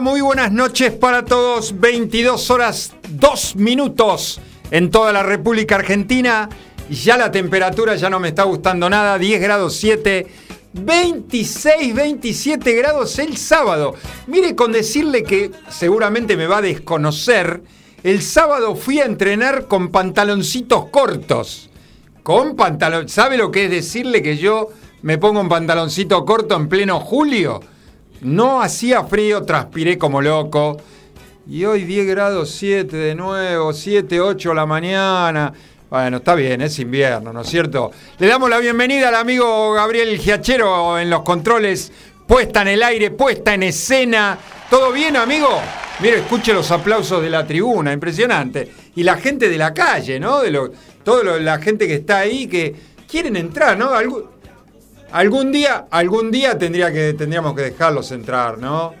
Muy buenas noches para todos. 22 horas 2 minutos en toda la República Argentina. Ya la temperatura ya no me está gustando nada, 10 grados 7. 26, 27 grados el sábado. Mire con decirle que seguramente me va a desconocer. El sábado fui a entrenar con pantaloncitos cortos. Con pantalón. ¿Sabe lo que es decirle que yo me pongo un pantaloncito corto en pleno julio? No hacía frío, transpiré como loco. Y hoy 10 grados 7 de nuevo, 7, 8 la mañana. Bueno, está bien, es invierno, ¿no es cierto? Le damos la bienvenida al amigo Gabriel Giachero en los controles, puesta en el aire, puesta en escena. ¿Todo bien, amigo? Mire, escuche los aplausos de la tribuna, impresionante. Y la gente de la calle, ¿no? De lo, toda la gente que está ahí que quieren entrar, ¿no? Algún día, algún día tendría que, tendríamos que dejarlos entrar, ¿no?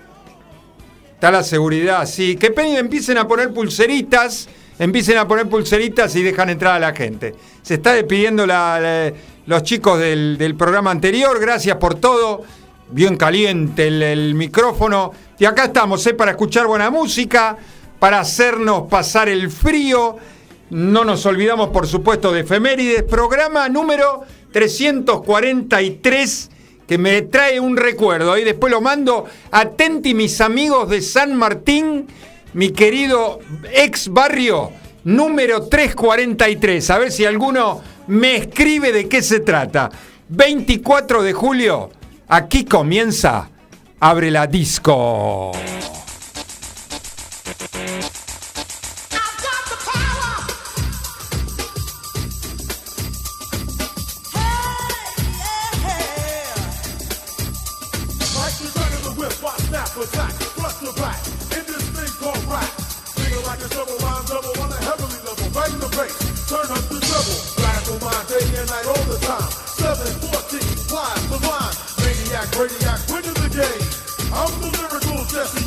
Está la seguridad, sí. Que empiecen a poner pulseritas, empiecen a poner pulseritas y dejan entrar a la gente. Se está despidiendo los chicos del, programa anterior, gracias por todo. Bien caliente el, micrófono. Y acá estamos, ¿eh? Para escuchar buena música, para hacernos pasar el frío. No nos olvidamos, por supuesto, de efemérides. Programa número 343 que me trae un recuerdo. Y después lo mando. Atenti mis amigos de San Martín, mi querido ex barrio, número 343. A ver si alguno me escribe de qué se trata. 24 de julio, aquí comienza Abre la Disco. Qué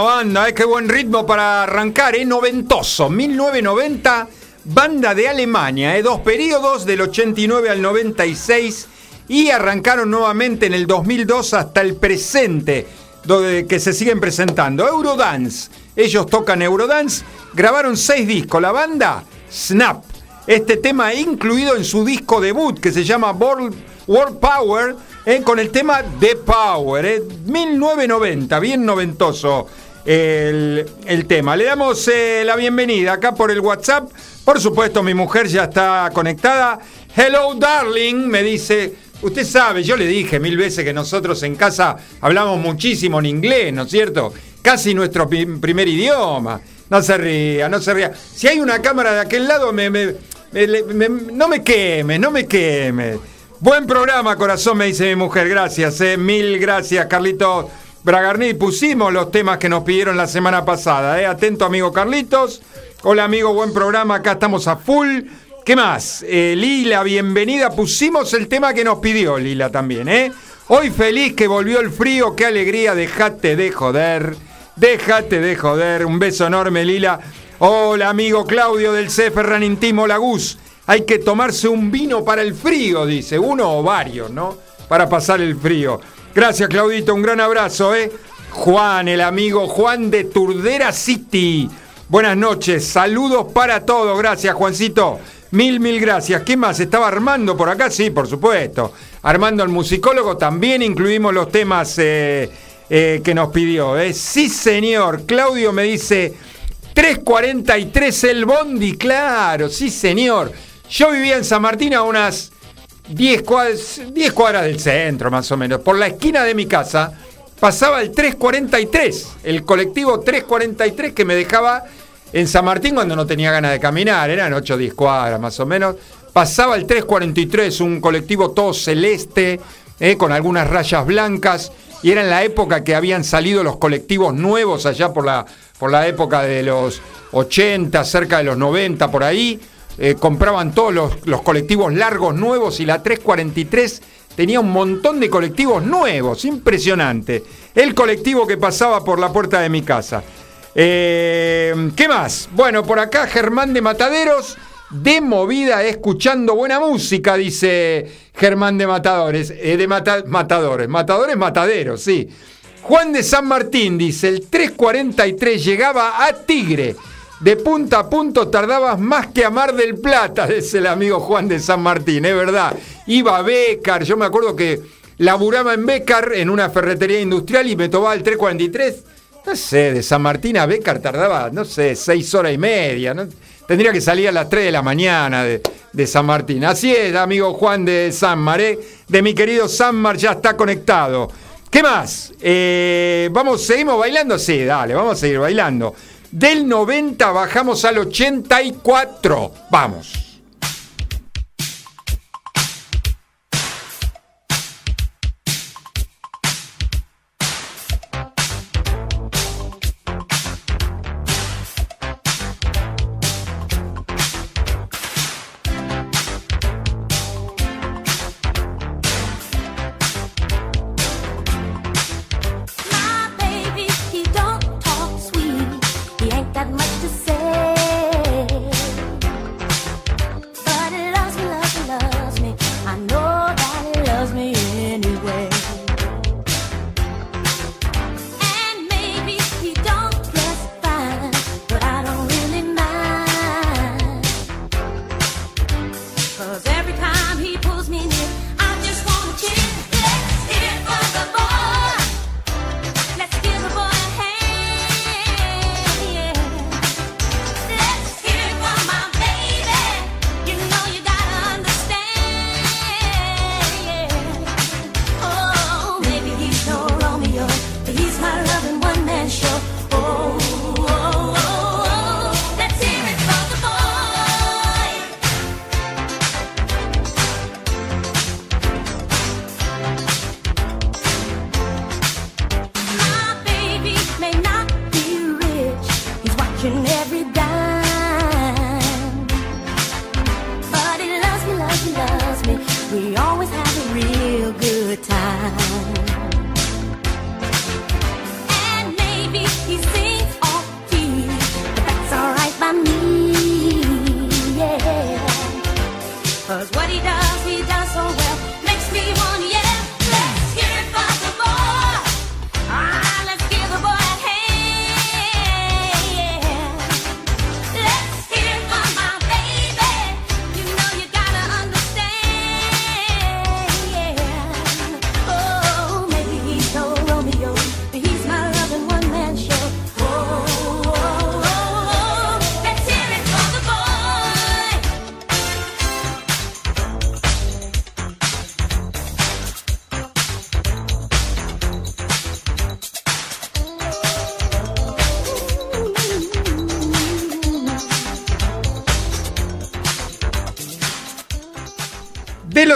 banda, eh, qué buen ritmo para arrancar, ¿eh? Noventoso, 1990, banda de Alemania, ¿eh? Dos periodos, del 89 al 96, y arrancaron nuevamente en el 2002 hasta el presente, donde, que se siguen presentando. Eurodance, ellos tocan Eurodance, grabaron seis discos, la banda Snap. Este tema incluido en su disco debut que se llama World, World Power, eh, con el tema The Power, 1990, eh, bien noventoso el, tema. Le damos eh, la bienvenida acá por el WhatsApp. Por supuesto, mi mujer ya está conectada. Hello, darling, me dice. Usted sabe, yo le dije mil veces que nosotros en casa hablamos muchísimo en inglés, ¿no es cierto? Casi nuestro primer idioma. No se ría, no se ría. Si hay una cámara de aquel lado, me, no me queme, no me queme. Buen programa, corazón, me dice mi mujer. Gracias, eh. mil gracias, Carlito. Bragarni. Pusimos los temas que nos pidieron la semana pasada. ¿eh? Atento, amigo Carlitos. Hola, amigo, buen programa. Acá estamos a full. ¿Qué más? Eh, Lila, bienvenida. Pusimos el tema que nos pidió Lila también, ¿eh? Hoy feliz que volvió el frío. Qué alegría. Dejate de joder. Déjate de joder. Un beso enorme, Lila. Hola, amigo Claudio del C. Ferran Intimo Laguz. Hay que tomarse un vino para el frío, dice. Uno o varios, ¿no? Para pasar el frío. Gracias, Claudito. Un gran abrazo, ¿eh? Juan, el amigo Juan de Turdera City. Buenas noches. Saludos para todos. Gracias, Juancito. Mil, mil gracias. ¿Qué más? ¿Estaba Armando por acá? Sí, por supuesto. Armando, el musicólogo, también incluimos los temas eh, eh, que nos pidió. ¿eh? Sí, señor. Claudio me dice 343 el Bondi. Claro, sí, señor. Yo vivía en San Martín a unas 10 cuadras, 10 cuadras del centro, más o menos. Por la esquina de mi casa pasaba el 343, el colectivo 343 que me dejaba en San Martín cuando no tenía ganas de caminar, eran 8 o 10 cuadras más o menos. Pasaba el 343, un colectivo todo celeste, eh, con algunas rayas blancas, y era en la época que habían salido los colectivos nuevos allá por la, por la época de los 80, cerca de los 90, por ahí. Eh, compraban todos los, colectivos largos nuevos y la 343 tenía un montón de colectivos nuevos, impresionante. El colectivo que pasaba por la puerta de mi casa. Eh, ¿Qué más? Bueno, por acá Germán de Mataderos, de movida escuchando buena música, dice Germán de Matadores, eh, de Matadores, Matadores Mataderos, sí. Juan de San Martín dice, el 343 llegaba a Tigre. De punta a punto tardabas más que a Mar del Plata, dice el amigo Juan de San Martín, es verdad. Iba a Becar, yo me acuerdo que laburaba en Becar en una ferretería industrial y me tomaba el 343 no sé, de San Martín a Bécar tardaba, no sé, seis horas y media. Tendría que salir a las 3 de la mañana de, San Martín. Así es, amigo Juan de San Maré, de mi querido San Mar, ya está conectado. ¿Qué más? Eh, vamos, ¿Seguimos bailando? Sí, dale, vamos a seguir bailando. Del 90 bajamos al 84. Vamos.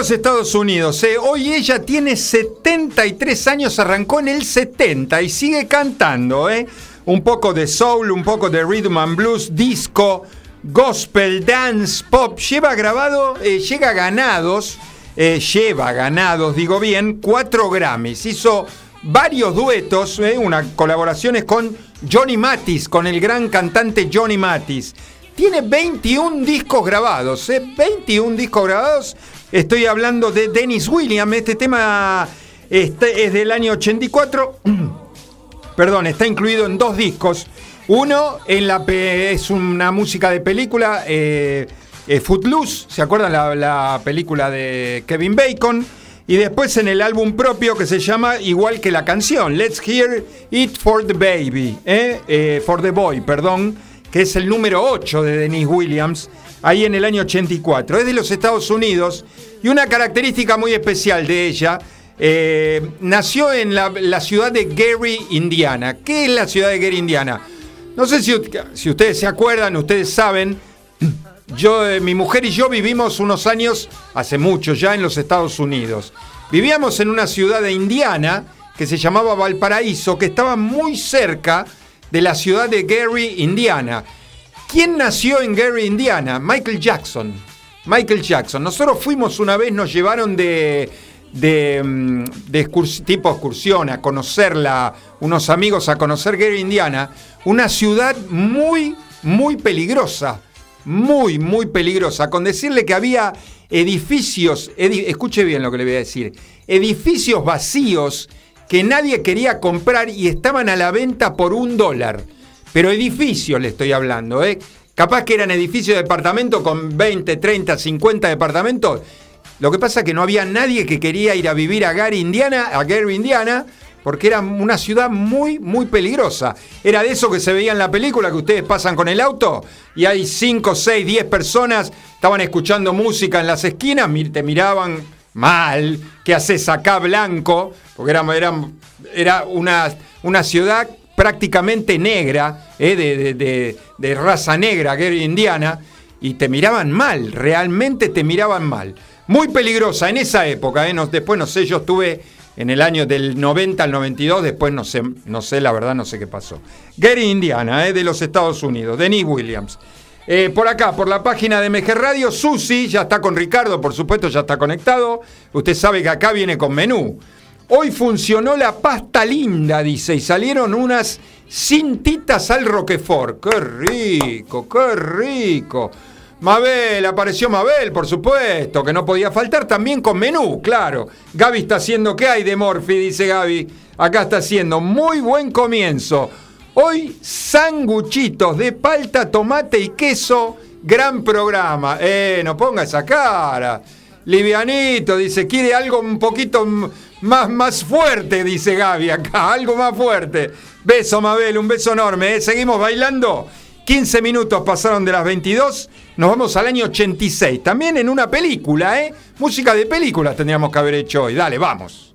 Los Estados Unidos. ¿eh? Hoy ella tiene 73 años, arrancó en el 70 y sigue cantando. ¿eh? Un poco de soul, un poco de rhythm and blues, disco, gospel, dance, pop. Lleva grabado, eh, llega ganados, eh, lleva ganados, digo bien, cuatro Grammys. Hizo varios duetos, unas colaboraciones con Johnny Matis, con el gran cantante Johnny Matis. Tiene 21 discos grabados, ¿eh? 21 discos grabados Estoy hablando de Dennis Williams. Este tema este es del año 84. Perdón, está incluido en dos discos. Uno en la, es una música de película, eh, eh, Footloose, ¿se acuerdan la, película de Kevin Bacon? Y después en el álbum propio que se llama igual que la canción, Let's Hear It for the Baby, ¿eh? for the Boy, perdón, es el número 8 de Dennis Williams ahí en el año 84. Es de los Estados Unidos y una característica muy especial de ella, eh, nació en la, ciudad de Gary, Indiana. ¿Qué es la ciudad de Gary, Indiana? No sé si, si ustedes se acuerdan, ustedes saben, yo, eh, mi mujer y yo vivimos unos años, hace mucho ya, en los Estados Unidos. Vivíamos en una ciudad de Indiana que se llamaba Valparaíso, que estaba muy cerca de la ciudad de Gary, Indiana. ¿Quién nació en Gary, Indiana? Michael Jackson. Michael Jackson. Nosotros fuimos una vez, nos llevaron de, mm, tipo excursión a conocerla, unos amigos a conocer Gary, Indiana, una ciudad muy, muy peligrosa. Muy, muy peligrosa. Con decirle que había edificios, escuche bien lo que le voy a decir, edificios vacíos que nadie quería comprar y estaban a la venta por un dólar. Pero edificios le estoy hablando, ¿eh? Capaz que eran edificios de departamento con 20, 30, 50 departamentos. Lo que pasa es que no había nadie que quería ir a vivir a Gary, Indiana, a Gary, Indiana, porque era una ciudad muy, muy peligrosa. Era de eso que se veía en la película, que ustedes pasan con el auto y hay 5, 6, 10 personas, estaban escuchando música en las esquinas, te miraban mal, ¿qué haces acá blanco? Porque era, era, era una, una ciudad prácticamente negra, eh, de, raza negra, que indiana, y te miraban mal, realmente te miraban mal. Muy peligrosa en esa época, eh, después no sé, yo estuve en el año del 90 al 92, después no sé, no sé, la verdad no sé qué pasó. Gary, Indiana, eh, de los Estados Unidos, Denis Williams. Eh, por acá, por la página de MG Radio, Susi ya está con Ricardo, por supuesto, ya está conectado. Usted sabe que acá viene con menú. Hoy funcionó la pasta linda, dice, y salieron unas cintitas al Roquefort. ¡Qué rico, qué rico! Mabel, apareció Mabel, por supuesto, que no podía faltar, también con menú, claro. Gaby está haciendo, ¿qué hay de Morphy? Dice Gaby. Acá está haciendo, muy buen comienzo. Hoy, sanguchitos de palta, tomate y queso, gran programa. Eh, no ponga esa cara. Livianito, dice, quiere algo un poquito más, más fuerte, dice Gaby acá, algo más fuerte. Beso, Mabel, un beso enorme. ¿eh? Seguimos bailando. 15 minutos pasaron de las 22, nos vamos al año 86. También en una película, ¿eh? Música de películas tendríamos que haber hecho hoy. Dale, vamos.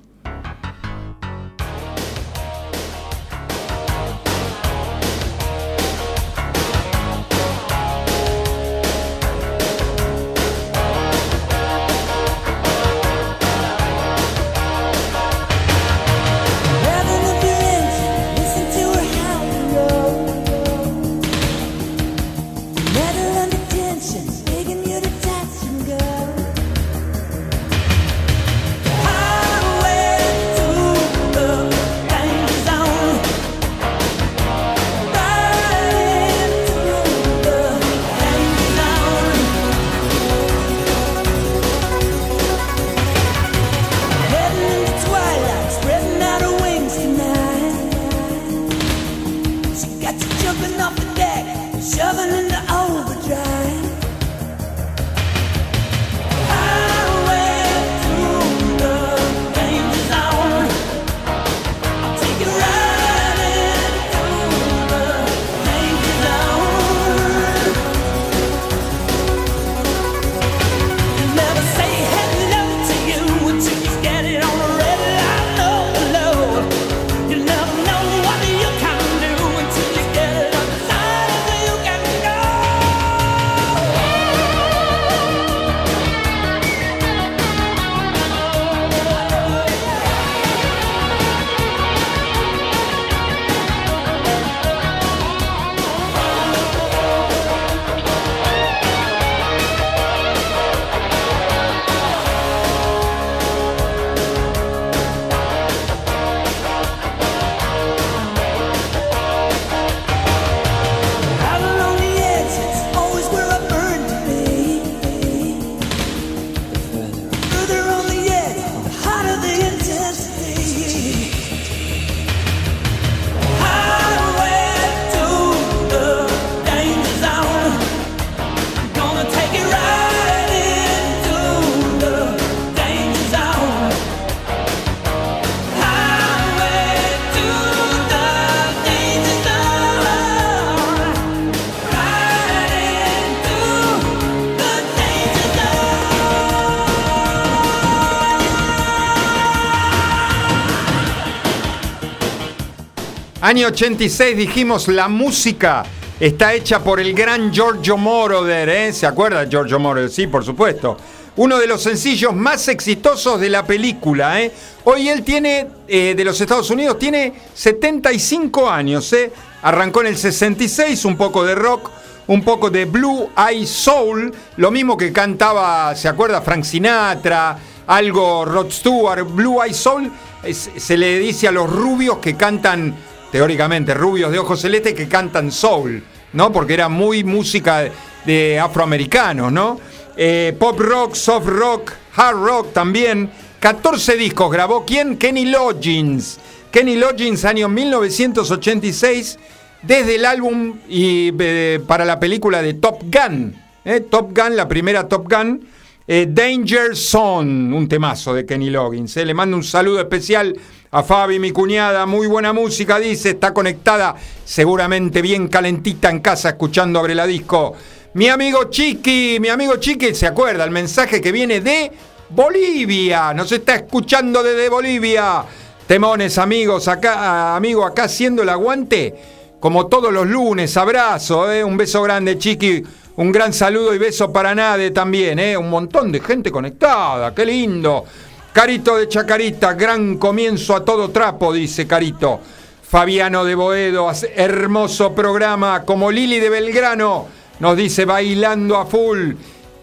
Año 86 dijimos la música está hecha por el gran Giorgio Moroder. ¿Se acuerda Giorgio Moroder? Sí, por supuesto. Uno de los sencillos más exitosos de la película, ¿eh? Hoy él tiene, eh, de los Estados Unidos, tiene 75 años, ¿eh? Arrancó en el 66, un poco de rock, un poco de Blue Eye Soul, lo mismo que cantaba, ¿se acuerda? Frank Sinatra, algo Rod Stewart, Blue Eye Soul, se le dice a los rubios que cantan, teóricamente, rubios de ojos celestes que cantan soul. ¿no? Porque era muy música de afroamericanos, ¿no? Eh, pop rock, soft rock, hard rock también. 14 discos grabó. ¿Quién? Kenny Loggins. Kenny Loggins, año 1986, desde el álbum y eh, para la película de Top Gun. ¿eh? Top Gun, la primera Top Gun. Danger Zone, un temazo de Kenny Loggins. Le mando un saludo especial a Fabi, mi cuñada, muy buena música, dice, está conectada, seguramente bien calentita en casa, escuchando Abre la Disco. Mi amigo Chiqui, mi amigo Chiqui, ¿se acuerda? El mensaje que viene de Bolivia, nos está escuchando desde Bolivia. Temones, amigos, acá, amigo, acá haciendo el aguante, como todos los lunes, abrazo, ¿eh? un beso grande, Chiqui. Un gran saludo y beso para Nade también, ¿eh? un montón de gente conectada, qué lindo. Carito de Chacarita, gran comienzo a todo trapo, dice Carito. Fabiano de Boedo, hermoso programa, como Lili de Belgrano, nos dice bailando a full.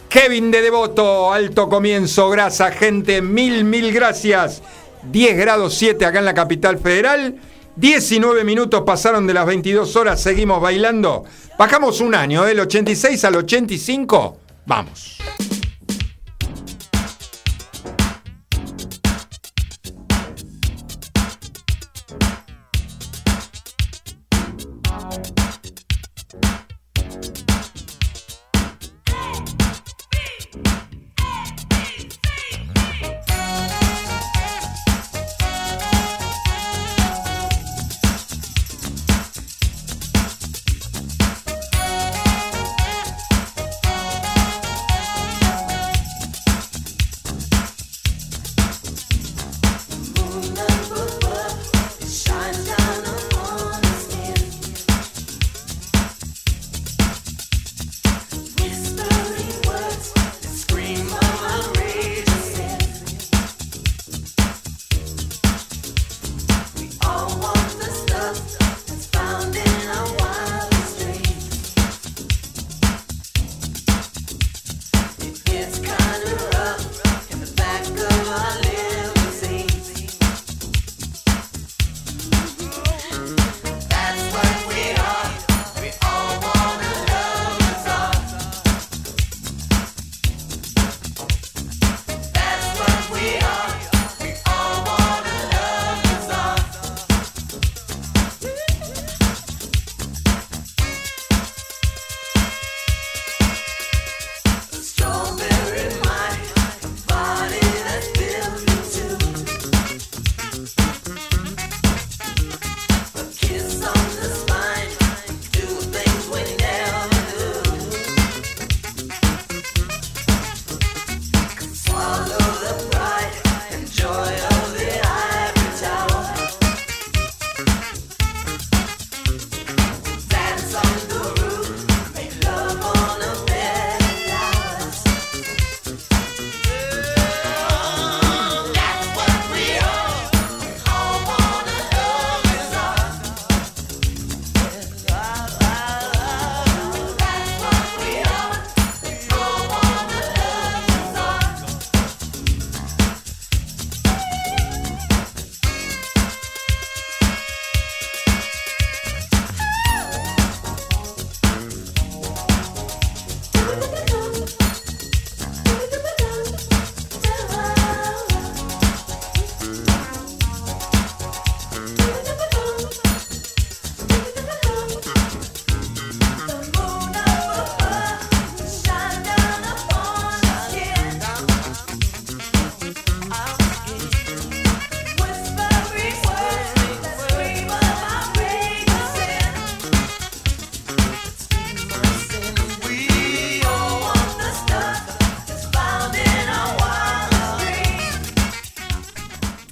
Kevin de Devoto, alto comienzo, grasa, gente, mil, mil gracias. 10 grados 7 acá en la capital federal. 19 minutos pasaron de las 22 horas, seguimos bailando. Bajamos un año, del 86 al 85. Vamos.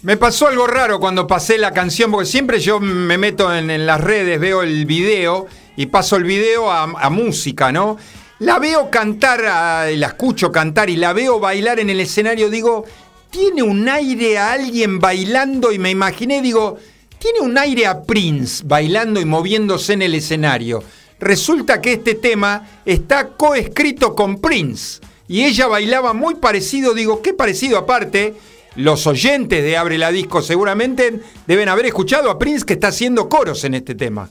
Me pasó algo raro cuando pasé la canción, porque siempre yo me meto en, las redes, veo el video y paso el video a, música, ¿no? La veo cantar, la escucho cantar y la veo bailar en el escenario, digo, tiene un aire a alguien bailando y me imaginé, digo, tiene un aire a Prince bailando y moviéndose en el escenario. Resulta que este tema está coescrito con Prince y ella bailaba muy parecido, digo, qué parecido aparte los oyentes de Abre la Disco seguramente deben haber escuchado a Prince que está haciendo coros en este tema.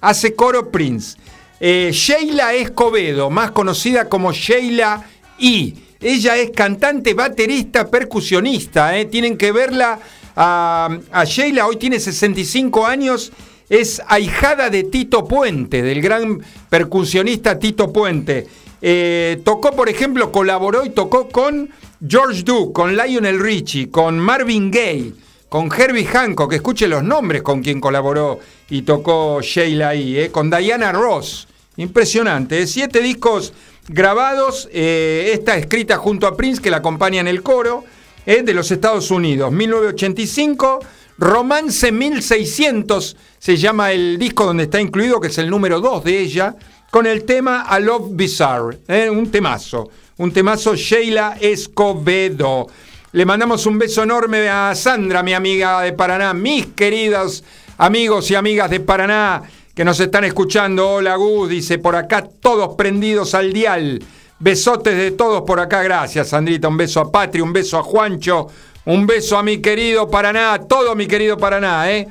Hace coro Prince. Eh, Sheila Escobedo, más conocida como Sheila I. Ella es cantante, baterista, percusionista. Eh. Tienen que verla a, Sheila. Hoy tiene 65 años. Es ahijada de Tito Puente, del gran percusionista Tito Puente. Eh, tocó, por ejemplo, colaboró y tocó con George Duke, con Lionel Richie, con Marvin Gaye, con Herbie Hancock, que escuche los nombres con quien colaboró y tocó Sheila ahí, eh, con Diana Ross. Impresionante, ¿eh? siete discos grabados, esta escrita junto a Prince, que la acompaña en el coro, de los Estados Unidos, 1985. Romance 1600 se llama el disco donde está incluido, que es el número 2 de ella, con el tema A Love Bizarre, un temazo un temazo Sheila Escobedo. Le mandamos un beso enorme a Sandra, mi amiga de Paraná, mis queridos amigos y amigas de Paraná que nos están escuchando. Hola Gus, dice por acá todos prendidos al dial. Besotes de todos por acá, gracias Sandrita. Un beso a Patri, un beso a Juancho, un beso a mi querido Paraná, todo mi querido Paraná, ¿eh?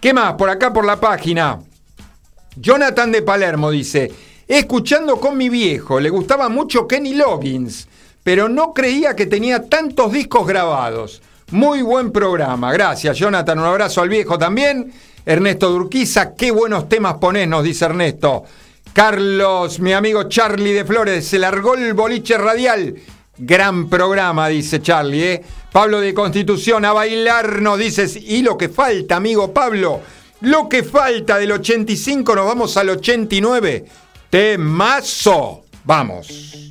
¿Qué más? Por acá por la página. Jonathan de Palermo dice, escuchando con mi viejo. Le gustaba mucho Kenny Loggins, pero no creía que tenía tantos discos grabados. Muy buen programa. Gracias, Jonathan. Un abrazo al viejo también. Ernesto Durquiza, qué buenos temas ponés, nos dice Ernesto. Carlos, mi amigo Charlie de Flores, se largó el boliche radial. Gran programa, dice Charlie. ¿eh? Pablo de Constitución, a bailar, nos dices. Y lo que falta, amigo Pablo, lo que falta del 85, nos vamos al 89. Temazo. Vamos.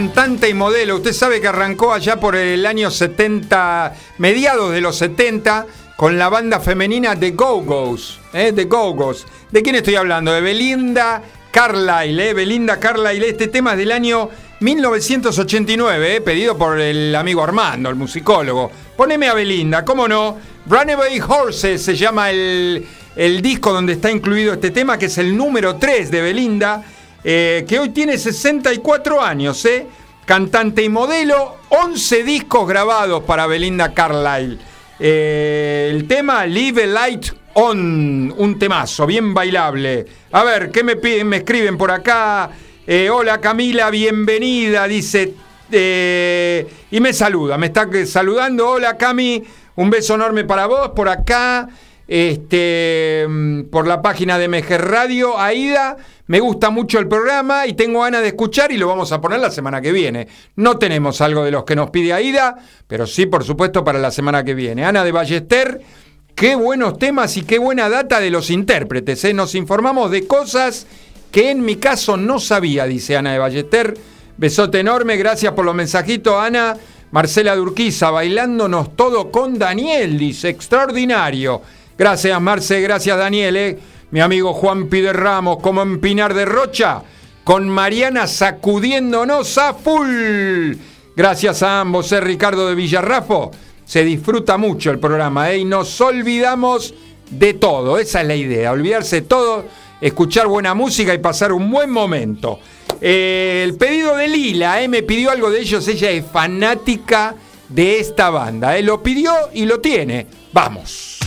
Cantante y modelo. Usted sabe que arrancó allá por el año 70, mediados de los 70, con la banda femenina The Go-Go's. ¿eh? The Go-Go's. ¿De quién estoy hablando? De Belinda Carlyle. ¿eh? Belinda Carlyle. Este tema es del año 1989, ¿eh? pedido por el amigo Armando, el musicólogo. Poneme a Belinda, ¿cómo no? Runaway Horses se llama el, el disco donde está incluido este tema, que es el número 3 de Belinda eh, que hoy tiene 64 años, ¿eh? cantante y modelo, 11 discos grabados para Belinda Carlyle. Eh, el tema Live Light On, un temazo, bien bailable. A ver, ¿qué me piden? Me escriben por acá. Eh, hola Camila, bienvenida, dice. y me saluda, me está saludando. Hola Cami, un beso enorme para vos. Por acá, este, mm, por la página de MG Radio, Aida. Me gusta mucho el programa y tengo ganas de escuchar y lo vamos a poner la semana que viene. No tenemos algo de los que nos pide Aida, pero sí, por supuesto, para la semana que viene. Ana de Ballester, qué buenos temas y qué buena data de los intérpretes. ¿eh? Nos informamos de cosas que en mi caso no sabía, dice Ana de Ballester. Besote enorme, gracias por los mensajitos, Ana. Marcela Durquiza, bailándonos todo con Daniel, dice, extraordinario. Gracias, Marce, gracias, Daniel. ¿eh? mi amigo Juan Pide Ramos, como en Pinar de Rocha, con Mariana sacudiéndonos a full. Gracias a ambos, eh, Ricardo de Villarrafo. Se disfruta mucho el programa ¿eh? y nos olvidamos de todo. Esa es la idea, olvidarse de todo, escuchar buena música y pasar un buen momento. Eh, el pedido de Lila, ¿eh? me pidió algo de ellos, ella es fanática de esta banda. ¿eh? Lo pidió y lo tiene. Vamos.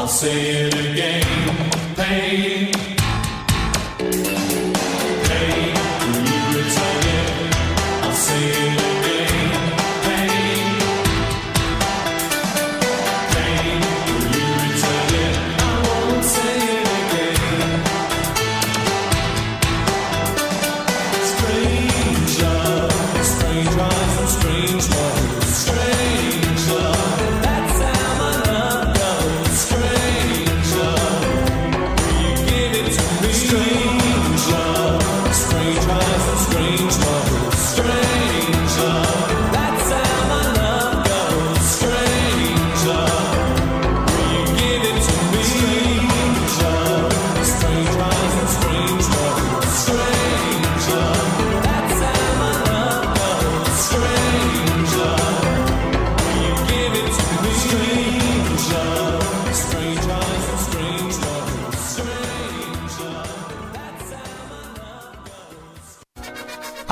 I'll say it again, pain.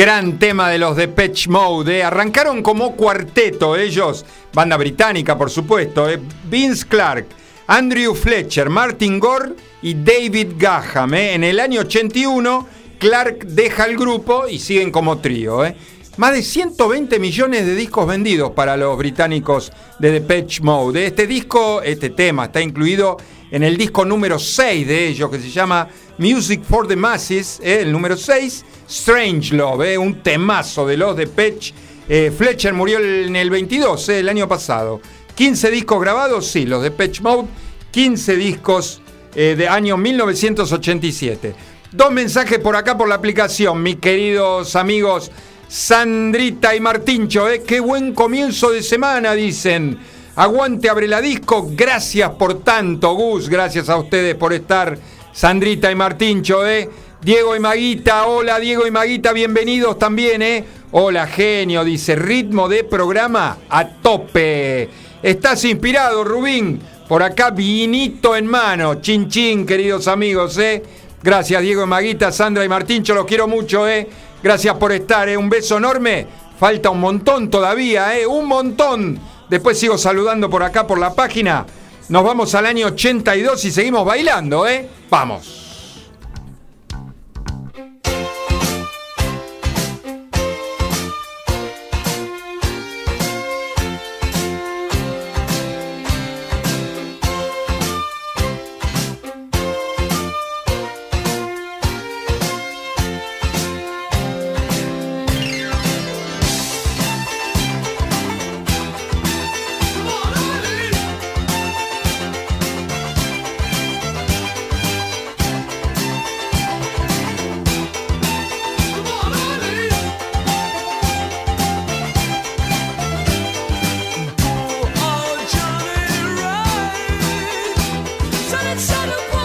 Gran tema de los de Patch Mode. ¿eh? Arrancaron como cuarteto ellos, banda británica por supuesto. ¿eh? Vince Clark, Andrew Fletcher, Martin Gore y David Gaham. ¿eh? En el año 81 Clark deja el grupo y siguen como trío. ¿Eh? Más de 120 millones de discos vendidos para los británicos de The Patch Mode. Este disco, este tema, está incluido en el disco número 6 de ellos, que se llama Music for the Masses, ¿eh? el número 6, Strange Love, ¿eh? un temazo de los de Patch. Eh, Fletcher murió en el 22, el año pasado. 15 discos grabados, sí, los de Patch Mode, 15 discos de año 1987. Dos mensajes por acá por la aplicación, mis queridos amigos Sandrita y Martincho, ¿eh? qué buen comienzo de semana, dicen. Aguante, abre la disco. Gracias por tanto, Gus. Gracias a ustedes por estar, Sandrita y Martincho, ¿eh? Diego y Maguita, hola Diego y Maguita, bienvenidos también, ¿eh? Hola, genio, dice, ritmo de programa a tope. ¿Estás inspirado, Rubín? Por acá, vinito en mano. Chin, chin, queridos amigos, ¿eh? Gracias, Diego y Maguita, Sandra y Martincho, los quiero mucho, ¿eh? Gracias por estar, ¿eh? un beso enorme. Falta un montón todavía, ¿eh? un montón. Después sigo saludando por acá por la página. Nos vamos al año 82 y seguimos bailando, ¿eh? Vamos. Bye.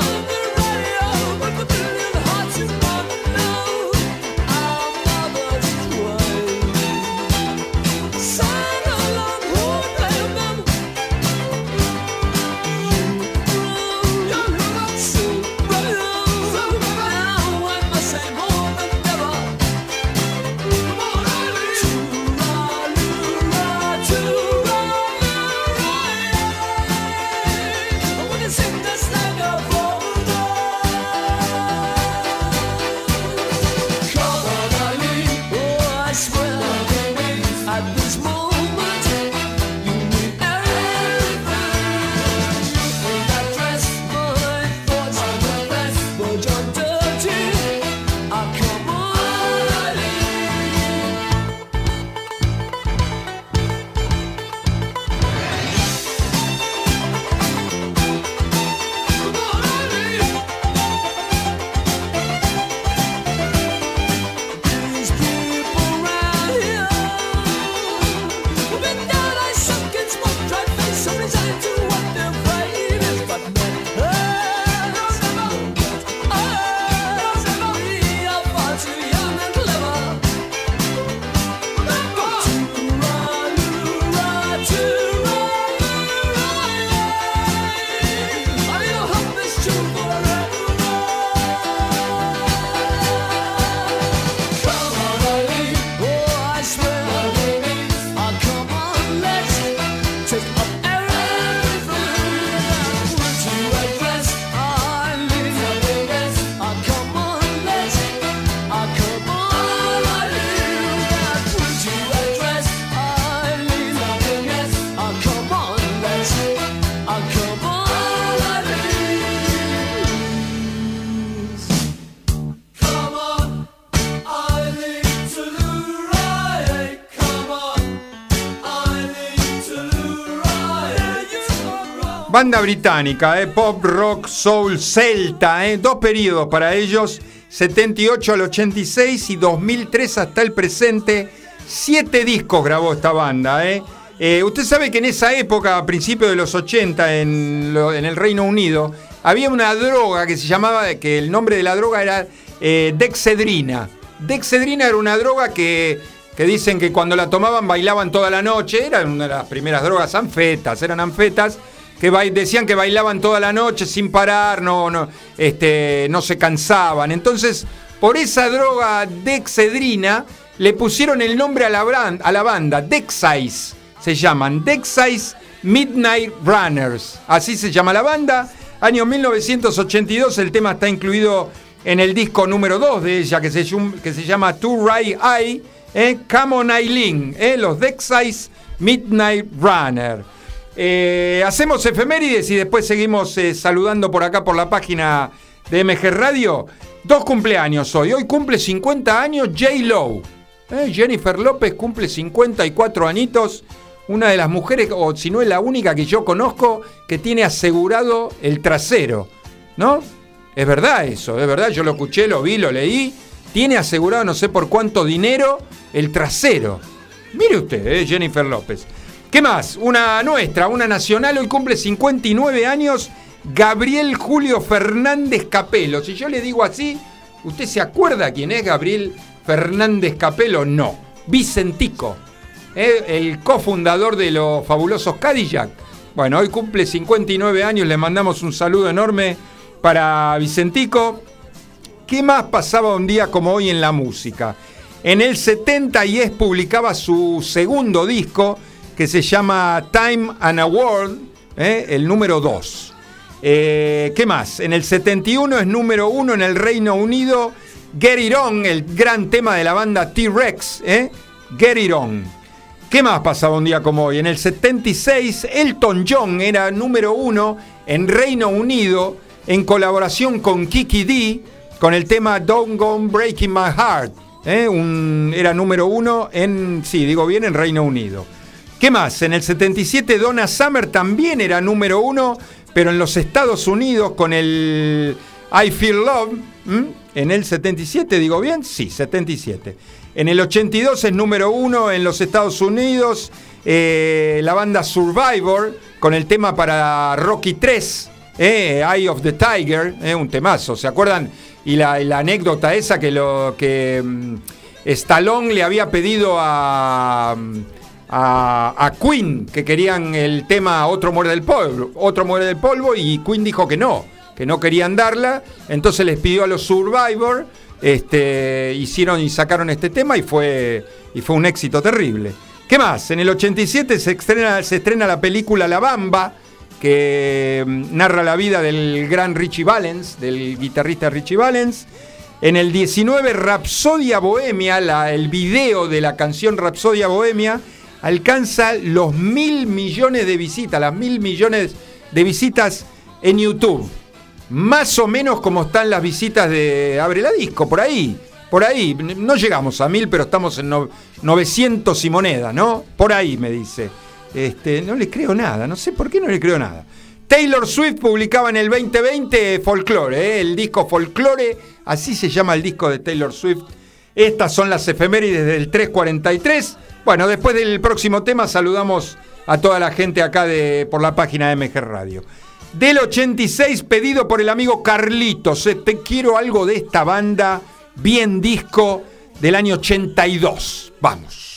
Banda británica, eh, pop, rock, soul, celta, eh, dos periodos para ellos, 78 al 86 y 2003 hasta el presente. Siete discos grabó esta banda. Eh. Eh, usted sabe que en esa época, a principios de los 80, en, el Reino Unido, había una droga que se llamaba, que el nombre de la droga era eh, Dexedrina. Dexedrina era una droga que, que, dicen que cuando la tomaban bailaban toda la noche, era una de las primeras drogas anfetas, eran anfetas, que decían que bailaban toda la noche sin parar, no, no, este, no se cansaban. Entonces, por esa droga Dexedrina, le pusieron el nombre a la, a la banda, Dexize se llaman Dexize Midnight Runners. Así se llama la banda. Año 1982, el tema está incluido en el disco número 2 de ella, que se, que se llama To Right Eye, eh, Come on Eileen, eh, los Dexize Midnight Runner. Eh, hacemos efemérides y después seguimos eh, saludando por acá por la página de MG Radio. Dos cumpleaños hoy. Hoy cumple 50 años J. Lowe. Jennifer López cumple 54 añitos una de las mujeres, o si no es la única que yo conozco, que tiene asegurado el trasero. ¿No? Es verdad eso, es verdad, yo lo escuché, lo vi, lo leí. Tiene asegurado no sé por cuánto dinero el trasero. Mire usted, ¿eh? Jennifer López. ¿Qué más? Una nuestra, una nacional, hoy cumple 59 años, Gabriel Julio Fernández Capelo. Si yo le digo así, ¿usted se acuerda quién es Gabriel Fernández Capelo? No. Vicentico. ¿eh? el cofundador de los fabulosos Cadillac. Bueno, hoy cumple 59 años, le mandamos un saludo enorme para Vicentico. ¿Qué más pasaba un día como hoy en la música? En el 70 Yes publicaba su segundo disco que se llama Time and Award, ¿eh? el número 2. Eh, ¿Qué más? En el 71 es número 1 en el Reino Unido Get It On, el gran tema de la banda T-Rex. Get It On. ¿Qué más pasaba un día como hoy? En el 76, Elton John era número uno en Reino Unido en colaboración con Kiki D con el tema Don't Go Breaking My Heart. ¿eh? era número uno en, sí, digo bien, en Reino Unido. ¿Qué más? En el 77 Donna Summer también era número uno, pero en los Estados Unidos con el I Feel Love. En el 77, digo bien, sí, 77. En el 82 es número uno en los Estados Unidos eh, la banda Survivor con el tema para Rocky 3, eh, Eye of the Tiger, eh, un temazo, ¿se acuerdan? Y la, anécdota esa que, lo, que mm, Stallone le había pedido a, a, Queen que querían el tema Otro muere del polvo, Otro muere del polvo y Queen dijo que no, que no querían darla, entonces les pidió a los Survivor este, hicieron y sacaron este tema y fue, y fue un éxito terrible. ¿Qué más? En el 87 se estrena, se estrena la película La Bamba, que mm, narra la vida del gran Richie Valens, del guitarrista Richie Valens. En el 19, Rapsodia Bohemia, el video de la canción Rapsodia Bohemia, alcanza los mil millones de visitas, las mil millones de visitas en YouTube más o menos como están las visitas de Abre la Disco, por ahí. Por ahí, no llegamos a mil, pero estamos en 900 y moneda, ¿no? Por ahí me dice. Este, no le creo nada, no sé por qué no le creo nada. Taylor Swift publicaba en el 2020 Folklore, ¿eh? el disco Folklore, así se llama el disco de Taylor Swift. Estas son las efemérides del 343. Bueno, después del próximo tema saludamos a toda la gente acá de, por la página de MG Radio del 86 pedido por el amigo Carlitos. Eh, te quiero algo de esta banda, bien disco del año 82. Vamos.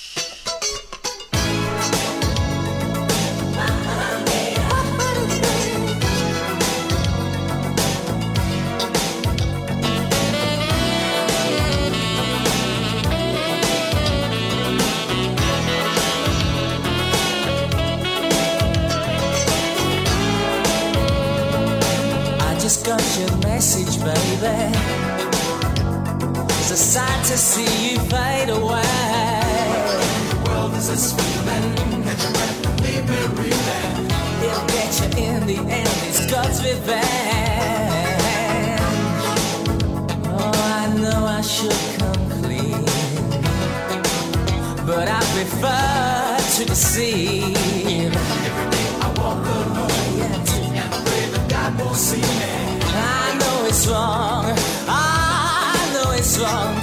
See you fade away. The world is a swimming, catch your breath leave me reeling. It'll get you in the end, it's God's revenge. Oh, I know I should come clean, but I prefer to deceive. Wrong. I it's wrong,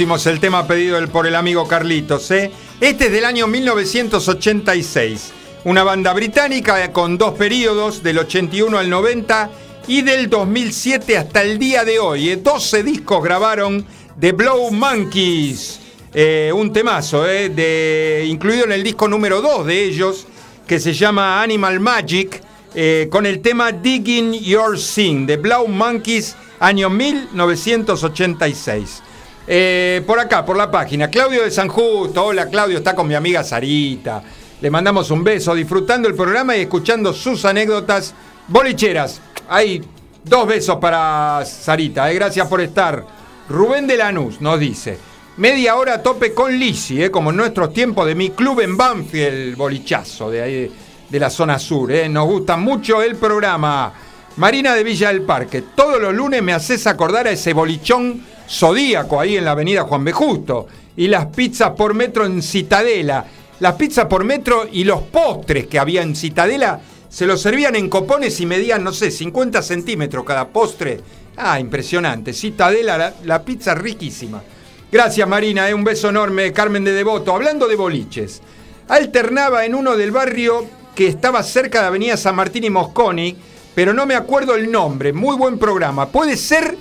el tema pedido por el amigo Carlitos. ¿eh? Este es del año 1986. Una banda británica con dos periodos, del 81 al 90 y del 2007 hasta el día de hoy. ¿eh? 12 discos grabaron The Blow Monkeys. Eh, un temazo, ¿eh? de, incluido en el disco número 2 de ellos, que se llama Animal Magic, con el tema Digging Your Sin, de Blow Monkeys, año 1986. Eh, por acá, por la página, Claudio de San Justo. Hola Claudio, está con mi amiga Sarita. Le mandamos un beso, disfrutando el programa y escuchando sus anécdotas bolicheras. Hay dos besos para Sarita, eh, gracias por estar. Rubén de Lanús nos dice, media hora a tope con Lisi, eh, como en nuestros tiempos de mi club en Banfield, bolichazo de ahí de la zona sur. Nos gusta mucho el programa. Marina de Villa del Parque, todos los lunes me haces acordar a ese bolichón zodíaco ahí en la avenida Juan B. Justo. Y las pizzas por metro en Citadela. Las pizzas por metro y los postres que había en Citadela se los servían en copones y medían, no sé, 50 centímetros cada postre. Ah, impresionante. Citadela, la, la pizza riquísima. Gracias Marina, eh, un beso enorme. Carmen de Devoto. Hablando de boliches. Alternaba en uno del barrio que estaba cerca de Avenida San Martín y Mosconi, pero no me acuerdo el nombre. Muy buen programa. Puede ser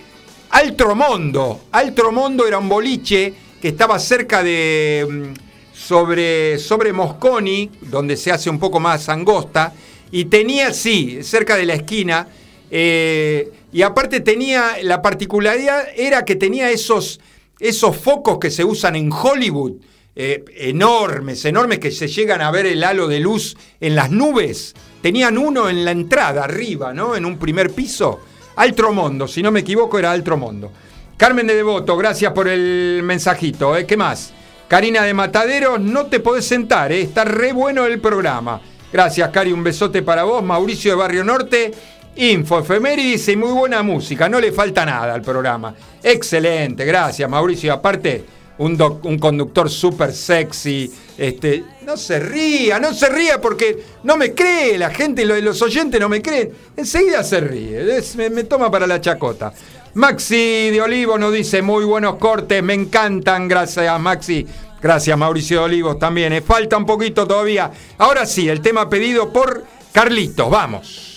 Altromondo. Altromondo era un boliche que estaba cerca de. mm, sobre, sobre Mosconi, donde se hace un poco más angosta, y tenía, sí, cerca de la esquina, eh, y aparte tenía, la particularidad era que tenía esos, esos focos que se usan en Hollywood, eh, enormes, enormes, que se llegan a ver el halo de luz en las nubes. Tenían uno en la entrada, arriba, ¿no? En un primer piso. Altromondo, si no me equivoco, era Altromondo. Carmen de Devoto, gracias por el mensajito. ¿eh? ¿Qué más? Karina de Mataderos, no te podés sentar, ¿eh? está re bueno el programa. Gracias, Cari, un besote para vos. Mauricio de Barrio Norte, info, efemérides y muy buena música. No le falta nada al programa. Excelente, gracias, Mauricio. Aparte, un, un conductor súper sexy. Este, no se ría, no se ría porque no me cree, la gente, lo- los oyentes no me creen. Enseguida se ríe, es- me, me toma para la chacota. Maxi de Olivo nos dice, muy buenos cortes, me encantan, gracias Maxi. Gracias Mauricio de Olivos también, eh, falta un poquito todavía. Ahora sí, el tema pedido por Carlitos, vamos.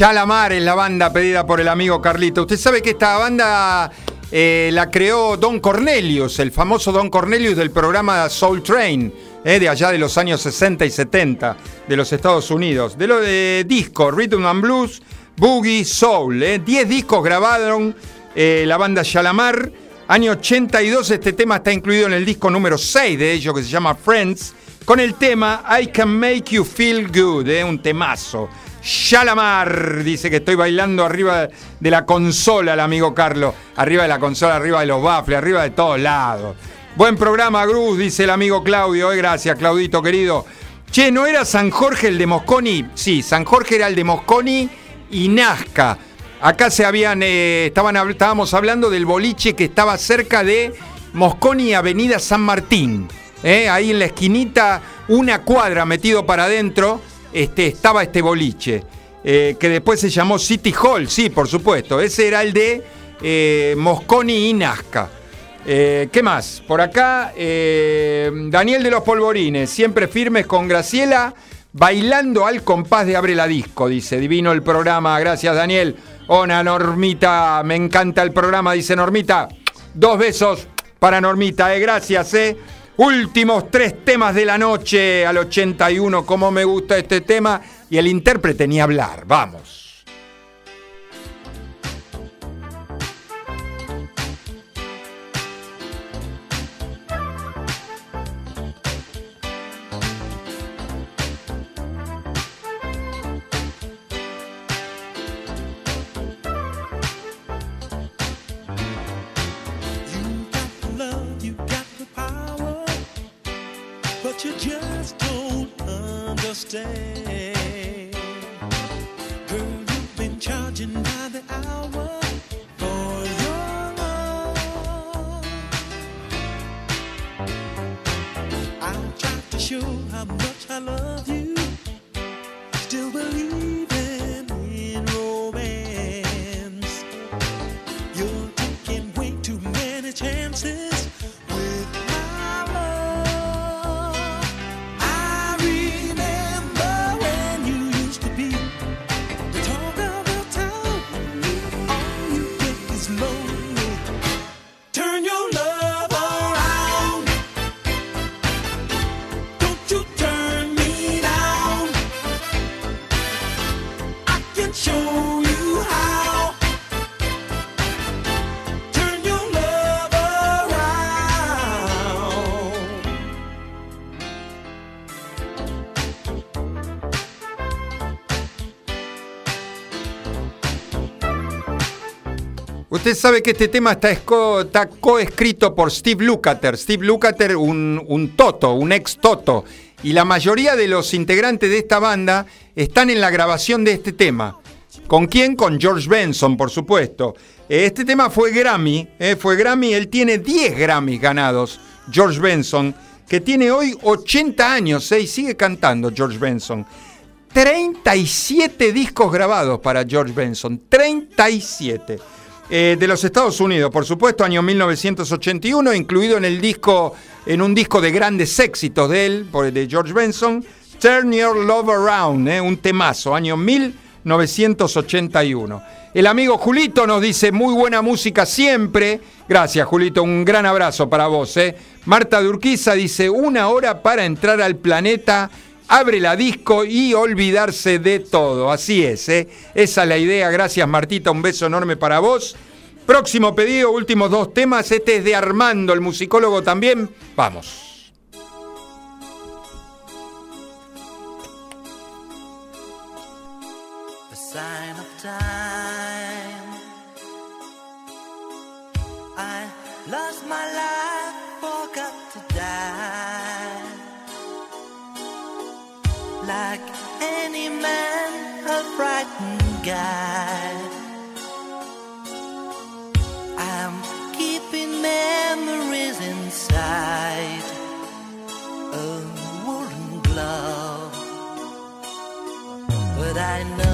Shalamar es la banda pedida por el amigo Carlito. Usted sabe que esta banda eh, la creó Don Cornelius, el famoso Don Cornelius del programa Soul Train, eh, de allá de los años 60 y 70 de los Estados Unidos. De lo de disco, Rhythm and Blues, Boogie, Soul. 10 discos grabaron eh, la banda Shalamar. Año 82, este tema está incluido en el disco número 6 de ellos que se llama Friends, con el tema I Can Make You Feel Good, un temazo. Shalamar dice que estoy bailando arriba de la consola, el amigo Carlos. Arriba de la consola, arriba de los baffles, arriba de todos lados. Buen programa, Cruz, dice el amigo Claudio. Eh, gracias, Claudito querido. Che, ¿no era San Jorge el de Mosconi? Sí, San Jorge era el de Mosconi y Nazca. Acá se habían, eh, estaban, estábamos hablando del boliche que estaba cerca de Mosconi Avenida San Martín. Eh, ahí en la esquinita, una cuadra metido para adentro este, estaba este boliche, eh, que después se llamó City Hall, sí, por supuesto. Ese era el de eh, Mosconi y Nazca. Eh, ¿Qué más? Por acá, Daniel de los Polvorines, siempre firmes con Graciela, bailando al compás de Abre la Disco, dice. Divino el programa, gracias Daniel. Hola Normita, me encanta el programa, dice Normita. Dos besos para Normita, gracias, eh. Últimos tres temas de la noche al 81, como me gusta este tema. Y el intérprete ni hablar, vamos. Usted sabe que este tema está, está coescrito por Steve Lukather. Steve Lukather, un, toto, un ex toto. Y la mayoría de los integrantes de esta banda están en la grabación de este tema. ¿Con quién? Con George Benson, por supuesto. Este tema fue Grammy, eh, fue Grammy, él tiene 10 Grammys ganados, George Benson, que tiene hoy 80 años y sigue cantando George Benson. 37 discos grabados para George Benson, 37. Eh, de los Estados Unidos, por supuesto, año 1981, incluido en el disco, en un disco de grandes éxitos de él, de George Benson, Turn Your Love Around, eh, un temazo, año 1981. El amigo Julito nos dice muy buena música siempre. Gracias, Julito, un gran abrazo para vos. eh. Marta Durquiza dice una hora para entrar al planeta abre la disco y olvidarse de todo. Así es, ¿eh? esa es la idea. Gracias Martita, un beso enorme para vos. Próximo pedido, últimos dos temas. Este es de Armando, el musicólogo también. Vamos. Frightened guy. I'm keeping memories inside a woolen glove. But I know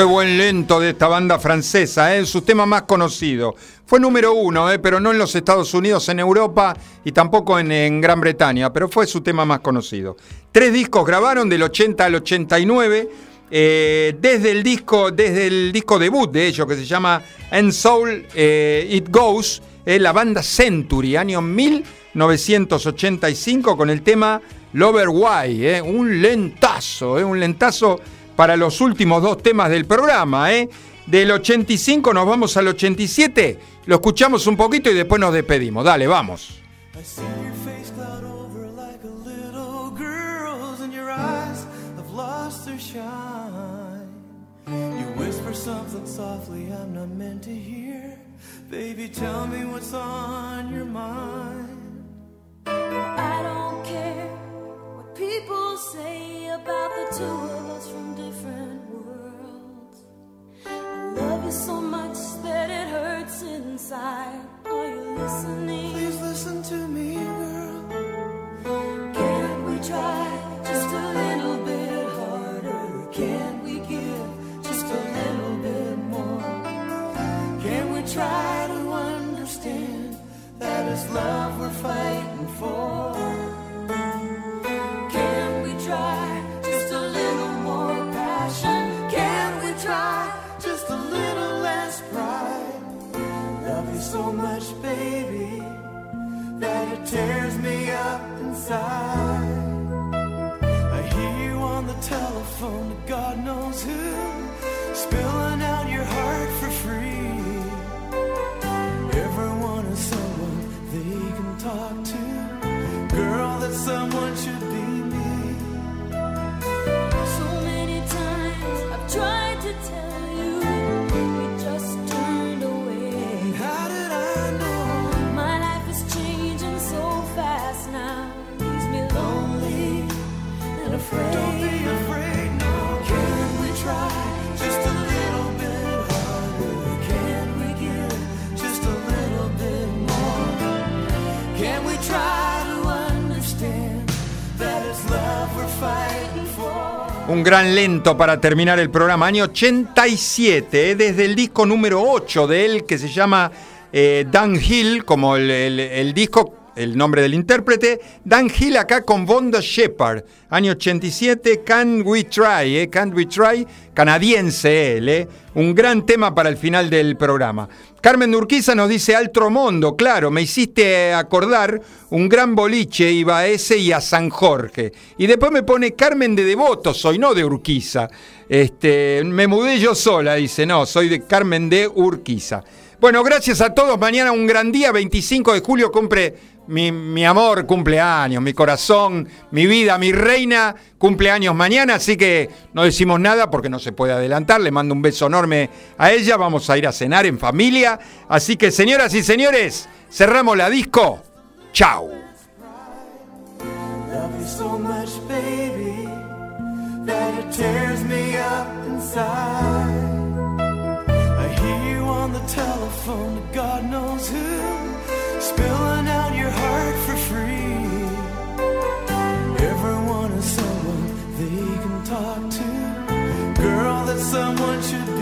Qué buen lento de esta banda francesa, ¿eh? su tema más conocido. Fue número uno, ¿eh? pero no en los Estados Unidos, en Europa y tampoco en, Gran Bretaña, pero fue su tema más conocido. Tres discos grabaron del 80 al 89, eh, desde, el disco, desde el disco debut de ellos que se llama And Soul eh, It Goes, la banda Century, año 1985, con el tema Lover Why, un lentazo, un lentazo para los últimos dos temas del programa. Eh. Del 85 nos vamos al 87, lo escuchamos un poquito y después nos despedimos. Dale, vamos. I see your face cloud over like a little girl's, and your eyes have lost their shine. You whisper something softly I'm not meant to hear. Baby, tell me what's on your mind. I don't care what people say about the two of us from so much that it hurts inside. Are you listening? Please listen to me, girl. Can we try just a little bit harder? Can we give just a little bit more? Can we try to understand that it's love we're fighting for? Tears me up inside. I hear you on the telephone to God knows who, spilling out your heart for free. Everyone is someone they can talk to. Girl, that someone should Un gran lento para terminar el programa, año 87, eh, desde el disco número 8 de él que se llama eh, Dan Hill, como el, el- el disco, el nombre del intérprete, Dan Hill acá con Vonda Shepard, año 87, Can We Try, eh, Can We Try, canadiense él, eh, un gran tema para el final del programa. Carmen Urquiza nos dice Altro Mondo, claro, me hiciste acordar un gran boliche, iba a ese y a San Jorge. Y después me pone Carmen de Devoto, soy no de Urquiza. Este, me mudé yo sola, dice, no, soy de Carmen de Urquiza. Bueno, gracias a todos. Mañana un gran día, 25 de julio, cumple mi, mi amor, cumpleaños, mi corazón, mi vida, mi reina, cumpleaños mañana. Así que no decimos nada porque no se puede adelantar. Le mando un beso enorme a ella. Vamos a ir a cenar en familia. Así que, señoras y señores, cerramos la disco. Chao. Talk to. Girl, that someone should